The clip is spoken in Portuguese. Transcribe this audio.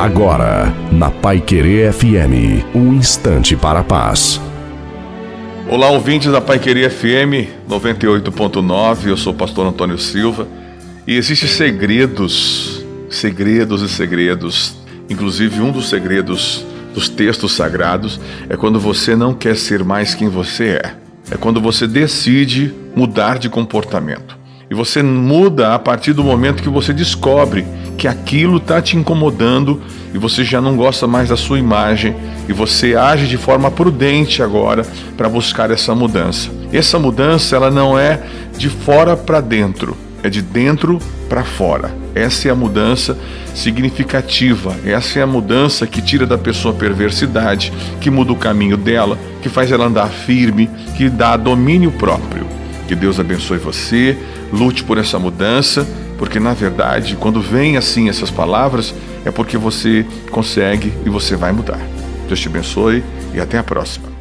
Agora, na Pai Querer FM, um instante para a paz. Olá, ouvintes da Pai Querer FM 98.9, eu sou o pastor Antônio Silva e existem segredos, segredos e segredos. Inclusive, um dos segredos dos textos sagrados é quando você não quer ser mais quem você é. É quando você decide mudar de comportamento. E você muda a partir do momento que você descobre que aquilo está te incomodando e você já não gosta mais da sua imagem e você age de forma prudente agora para buscar essa mudança. E essa mudança ela não é de fora para dentro, é de dentro para fora. Essa é a mudança significativa, essa é a mudança que tira da pessoa a perversidade, que muda o caminho dela, que faz ela andar firme, que dá domínio próprio. Que Deus abençoe você, lute por essa mudança, porque na verdade, quando vem assim essas palavras, é porque você consegue e você vai mudar. Deus te abençoe e até a próxima.